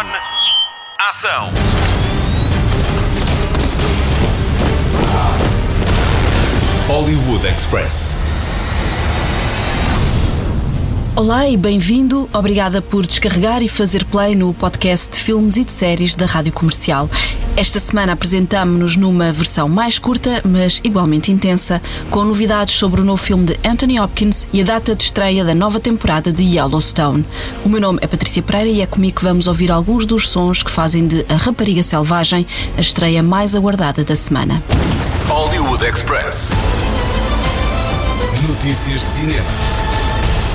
On. Ação. Hollywood Express. Olá e bem-vindo. Obrigada por descarregar e fazer play no podcast de filmes e de séries da Rádio Comercial. Esta semana apresentamos-nos numa versão mais curta, mas igualmente intensa, com novidades sobre o novo filme de Anthony Hopkins e a data de estreia da nova temporada de Yellowstone. O meu nome é Patrícia Pereira e é comigo que vamos ouvir alguns dos sons que fazem de A Rapariga Selvagem a estreia mais aguardada da semana. Hollywood Express. Notícias de cinema.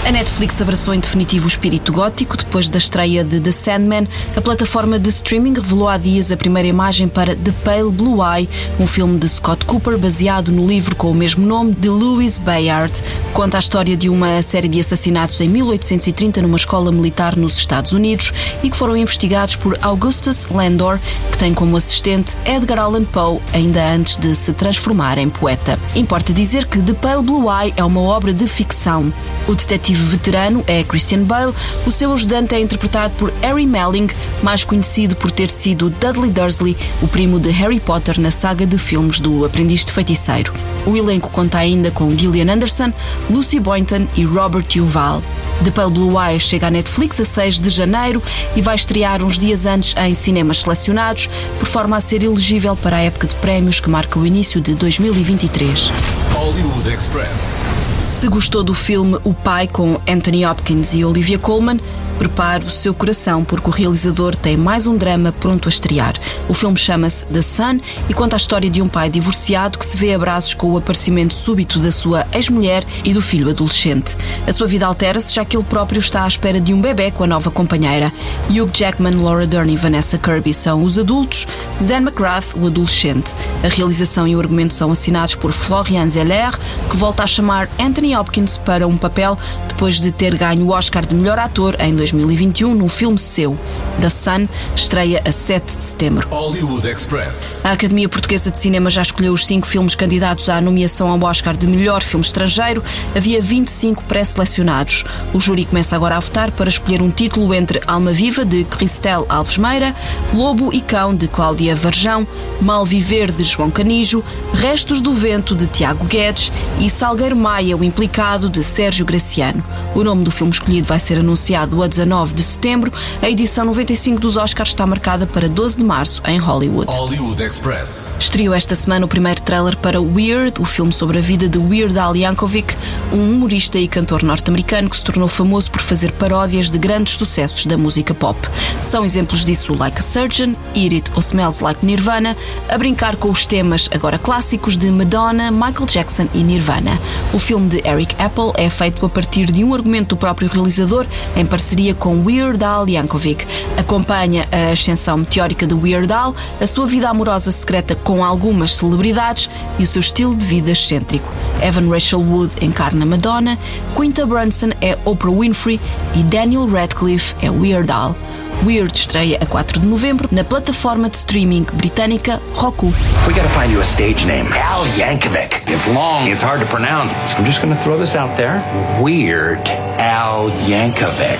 A Netflix abraçou em definitivo o espírito gótico depois da estreia de The Sandman. A plataforma de streaming revelou há dias a primeira imagem para The Pale Blue Eye, um filme de Scott Cooper baseado no livro com o mesmo nome de Louis Bayard. Conta a história de uma série de assassinatos em 1830 numa escola militar nos Estados Unidos e que foram investigados por Augustus Landor, que tem como assistente Edgar Allan Poe, ainda antes de se transformar em poeta. Importa dizer que The Pale Blue Eye é uma obra de ficção. O detetive detetive veterano é Christian Bale, o seu ajudante é interpretado por Harry Melling, mais conhecido por ter sido Dudley Dursley, o primo de Harry Potter na saga de filmes do Aprendiz de Feiticeiro. O elenco conta ainda com Gillian Anderson, Lucy Boynton e Robert Duval. The Pale Blue Eye chega à Netflix a 6 de janeiro e vai estrear uns dias antes em cinemas selecionados, por forma a ser elegível para a época de prémios que marca o início de 2023. Hollywood Express. Se gostou do filme O Pai com Anthony Hopkins e Olivia Colman, Prepare o seu coração, porque o realizador tem mais um drama pronto a estrear. O filme chama-se The Sun e conta a história de um pai divorciado que se vê a braços com o aparecimento súbito da sua ex-mulher e do filho adolescente. A sua vida altera-se, já que ele próprio está à espera de um bebê com a nova companheira. Hugh Jackman, Laura Dern e Vanessa Kirby são os adultos, Zen McGrath, o adolescente. A realização e o argumento são assinados por Florian Zeller, que volta a chamar Anthony Hopkins para um papel depois de ter ganho o Oscar de melhor ator em 2021 num filme seu. The Sun estreia a 7 de setembro. Hollywood Express. A Academia Portuguesa de Cinema já escolheu os cinco filmes candidatos à nomeação ao Oscar de melhor filme estrangeiro. Havia 25 pré-selecionados. O júri começa agora a votar para escolher um título entre Alma Viva, de Cristel Alves Meira, Lobo e Cão, de Cláudia Varjão, Mal Viver, de João Canijo, Restos do Vento, de Tiago Guedes e Salgueiro Maia, o implicado, de Sérgio Graciano. O nome do filme escolhido vai ser anunciado a 19 de setembro. A edição 95 dos Oscars está marcada para 12 de março em Hollywood. Hollywood Express. Estreou esta semana o primeiro trailer para Weird, o filme sobre a vida de Weird Al Yankovic, um humorista e cantor norte-americano que se tornou famoso por fazer paródias de grandes sucessos da música pop. São exemplos disso Like a Surgeon, Eat It ou Smells Like Nirvana, a brincar com os temas agora clássicos de Madonna, Michael Jackson e Nirvana. O filme de Eric Apple é feito a partir de um argumento do próprio realizador em parceria com Weird Al Yankovic. Acompanha a ascensão meteórica de Weird Al, a sua vida amorosa secreta com algumas celebridades e o seu estilo de vida excêntrico. Evan Rachel Wood encarna Madonna, Quinta Brunson é Oprah Winfrey e Daniel Radcliffe é Weird Al. Weird estreia a 4 de novembro na plataforma de streaming britânica Roku. We gotta find you a stage name. Al Yankovic. It's long, it's hard to pronounce. I'm just gonna throw this out there. Weird Al Yankovic.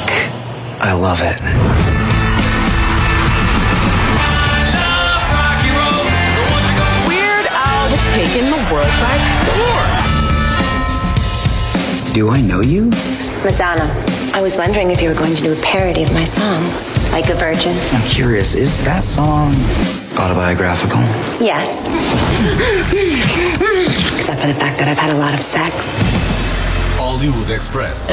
I love it. Weird Al has taken the world by storm. Do I know you? Madonna, I was wondering if you were going to do a parody of my song, Like a Virgin. I'm curious, is that song autobiographical? Yes. Except for the fact that I've had a lot of sex.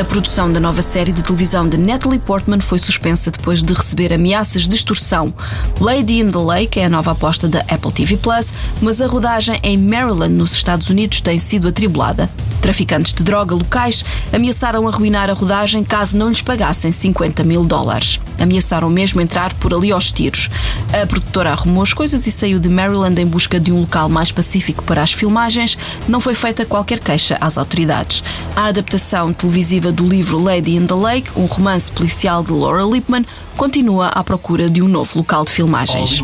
A produção da nova série de televisão de Natalie Portman foi suspensa depois de receber ameaças de extorsão. Lady in the Lake é a nova aposta da Apple TV Plus, mas a rodagem em Maryland, nos Estados Unidos, tem sido atribulada. Traficantes de droga locais ameaçaram arruinar a rodagem caso não lhes pagassem 50 mil dólares. Ameaçaram mesmo entrar por ali aos tiros. A produtora arrumou as coisas e saiu de Maryland em busca de um local mais pacífico para as filmagens. Não foi feita qualquer queixa às autoridades. A adaptação televisiva do livro Lady in the Lake, um romance policial de Laura Lipman, continua à procura de um novo local de filmagens.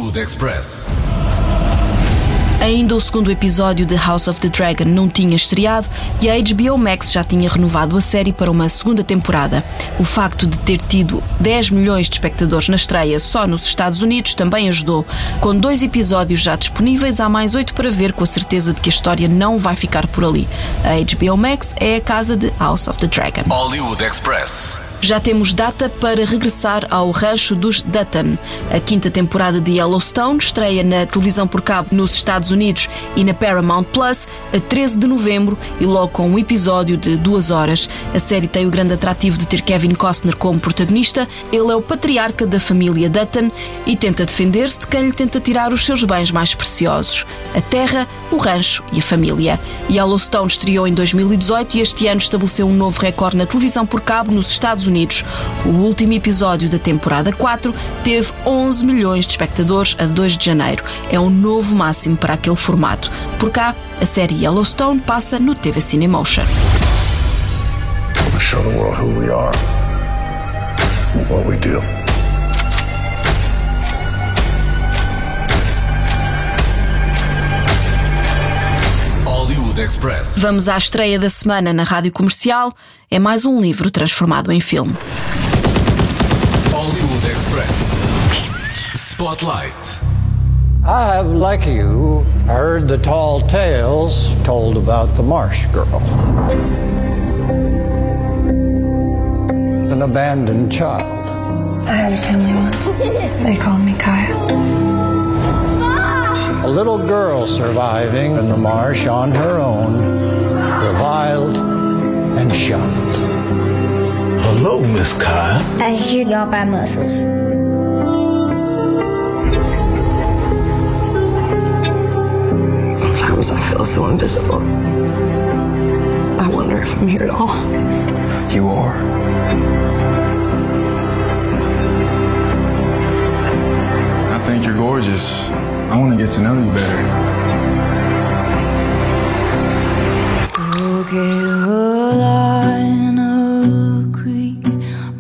Ainda o segundo episódio de House of the Dragon não tinha estreado e a HBO Max já tinha renovado a série para uma segunda temporada. O facto de ter tido 10 milhões de espectadores na estreia só nos Estados Unidos também ajudou. Com dois episódios já disponíveis, há mais oito para ver, com a certeza de que a história não vai ficar por ali. A HBO Max é a casa de House of the Dragon. Hollywood Express. Já temos data para regressar ao rancho dos Dutton. A quinta temporada de Yellowstone estreia na televisão por cabo nos Estados Unidos e na Paramount Plus a 13 de novembro e logo com um episódio de duas horas. A série tem o grande atrativo de ter Kevin Costner como protagonista. Ele é o patriarca da família Dutton e tenta defender-se de quem lhe tenta tirar os seus bens mais preciosos: a terra, o rancho e a família. Yellowstone estreou em 2018 e este ano estabeleceu um novo recorde na televisão por cabo nos Estados Unidos. O último episódio da temporada 4 teve 11 milhões de espectadores a 2 de janeiro. É um novo máximo para aquele formato. Por cá, a série Yellowstone passa no TV Cinemotion. show the world who we are and what we do. Express. Vamos à estreia da semana na rádio comercial. É mais um livro transformado em filme. Hollywood Express. Spotlight. I have, like you, heard the tall tales told about the Marsh Girl. An abandoned child. I had a family once. They called me Kaya. A little girl surviving in the marsh on her own, reviled and shunned. Hello, Miss Kyle. I hear y'all got muscles. Sometimes I feel so invisible. I wonder if I'm here at all. You are. I think you're gorgeous. I want to get to know you better.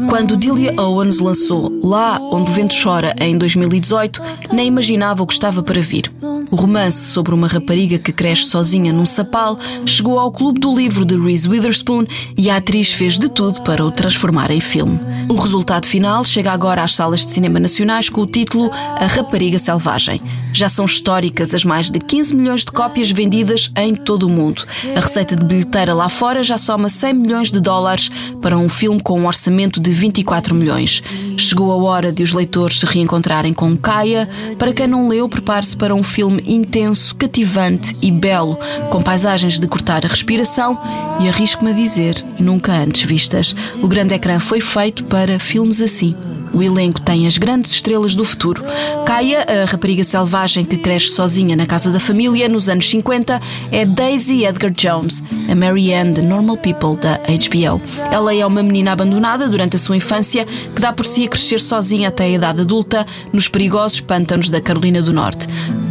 Quando Delia Owens lançou Lá Onde o Vento Chora em 2018, nem imaginava o que estava para vir. O romance sobre uma rapariga que cresce sozinha num sapal chegou ao clube do livro de Reese Witherspoon e a atriz fez de tudo para o transformar em filme. O resultado final chega agora às salas de cinema nacionais com o título A Rapariga Selvagem. Já são históricas as mais de 15 milhões de cópias vendidas em todo o mundo. A receita de bilheteira lá fora já soma 100 milhões de dólares para um filme com um orçamento de 24 milhões. Chegou a hora de os leitores se reencontrarem com Kaia. Para quem não leu, prepare-se para um filme intenso, cativante e belo, com paisagens de cortar a respiração e arrisco-me a dizer, nunca antes vistas. O grande ecrã foi feito para filmes assim. O elenco tem as grandes estrelas do futuro. Kaia, a rapariga selvagem que cresce sozinha na casa da família nos anos 50, é Daisy Edgar Jones, a Mary Ann de Normal People da HBO. Ela é uma menina abandonada durante a sua infância que dá por si a crescer sozinha até a idade adulta nos perigosos pântanos da Carolina do Norte.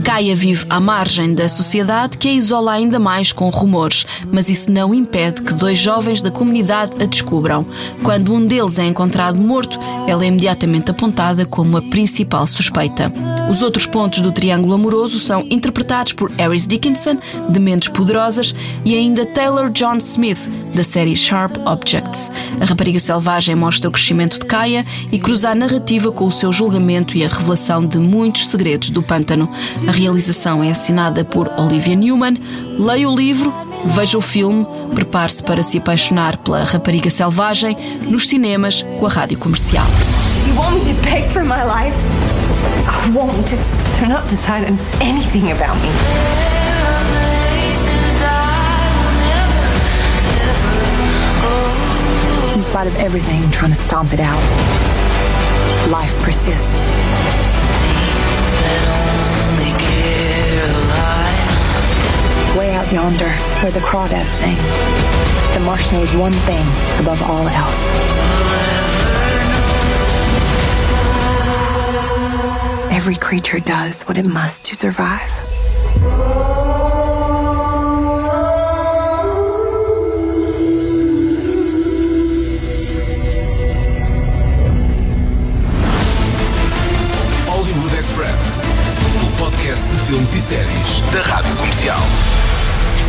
Kaia vive à margem da sociedade que a isola ainda mais com rumores, mas isso não impede que dois jovens da comunidade a descubram. Quando um deles é encontrado morto, ela é imediatamente apontada como a principal suspeita. Os outros pontos do triângulo amoroso são interpretados por Harris Dickinson, de Mentes Poderosas, e ainda Taylor John Smith, da série Sharp Objects. A rapariga selvagem mostra o crescimento de Kaia e cruza a narrativa com o seu julgamento e a revelação de muitos segredos do pântano. A realização é assinada por Olivia Newman. Leia o livro, veja o filme, prepare-se para se apaixonar pela rapariga selvagem nos cinemas com a rádio comercial. You want me to beg for my life? I won't. They're not deciding anything about me. In spite of everything trying to stomp it out, life persists. Out yonder, where the crawdads sing, the marsh knows one thing above all else. Every creature does what it must to survive. Hollywood Express. O podcast de filmes e séries da Rádio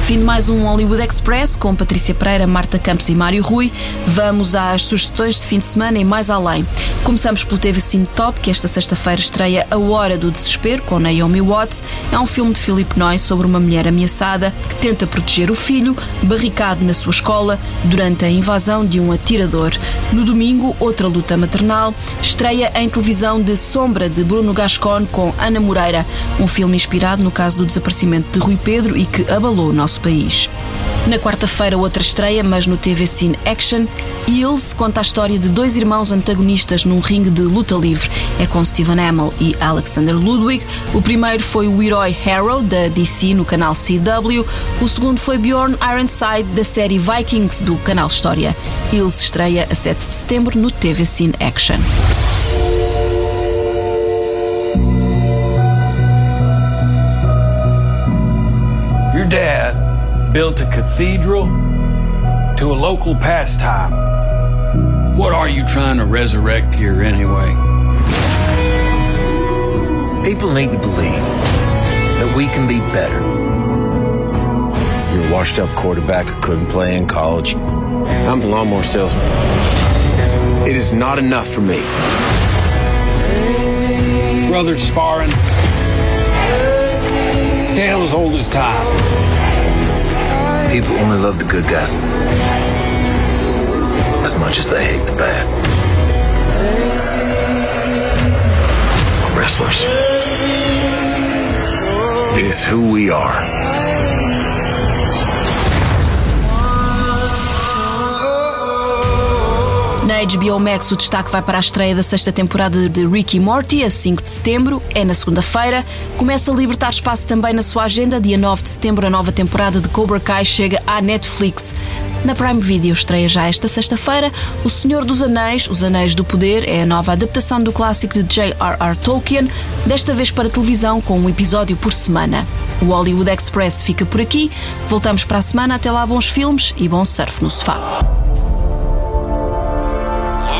Fim de mais um Hollywood Express com Patrícia Pereira, Marta Campos e Mário Rui. Vamos às sugestões de fim de semana e mais além. Começamos pelo TV Cine Top, que esta sexta-feira estreia A Hora do Desespero com Naomi Watts. É um filme de Philip Noyce sobre uma mulher ameaçada que tenta proteger o filho, barricado na sua escola durante a invasão de um atirador. No domingo, outra luta maternal estreia em televisão de Sombra de Bruno Gascon com Ana Moreira, um filme inspirado no caso do desaparecimento de Rui Pedro e que abalou o nosso país. Na quarta-feira, outra estreia, mas no TV Cine Action. Ilse conta a história de dois irmãos antagonistas num ringue de luta livre. É com Stephen Amell e Alexander Ludwig. O primeiro foi o herói Harrow, da DC, no canal CW. O segundo foi Bjorn Ironside, da série Vikings, do canal História. Ilse estreia a 7 de setembro no TV Cine Action. Your dad built a cathedral to a local pastime. What are you trying to resurrect here anyway? People need to believe that we can be better. You're a washed up quarterback who couldn't play in college. I'm a lawnmower salesman. It is not enough for me. Brothers sparring. Tale as old as time. People only love the good guys as much as they hate the bad. Wrestlers. Is who we are. Na HBO Max, o destaque vai para a estreia da sexta temporada de Ricky Morty, a 5 de setembro. É na segunda-feira. Começa a libertar espaço também na sua agenda. Dia 9 de setembro, a nova temporada de Cobra Kai chega à Netflix. Na Prime Video estreia já esta sexta-feira O Senhor dos Anéis, Os Anéis do Poder, é a nova adaptação do clássico de J.R.R. Tolkien, desta vez para televisão com um episódio por semana. O Hollywood Express fica por aqui. Voltamos para a semana. Até lá, bons filmes e bom surf no sofá.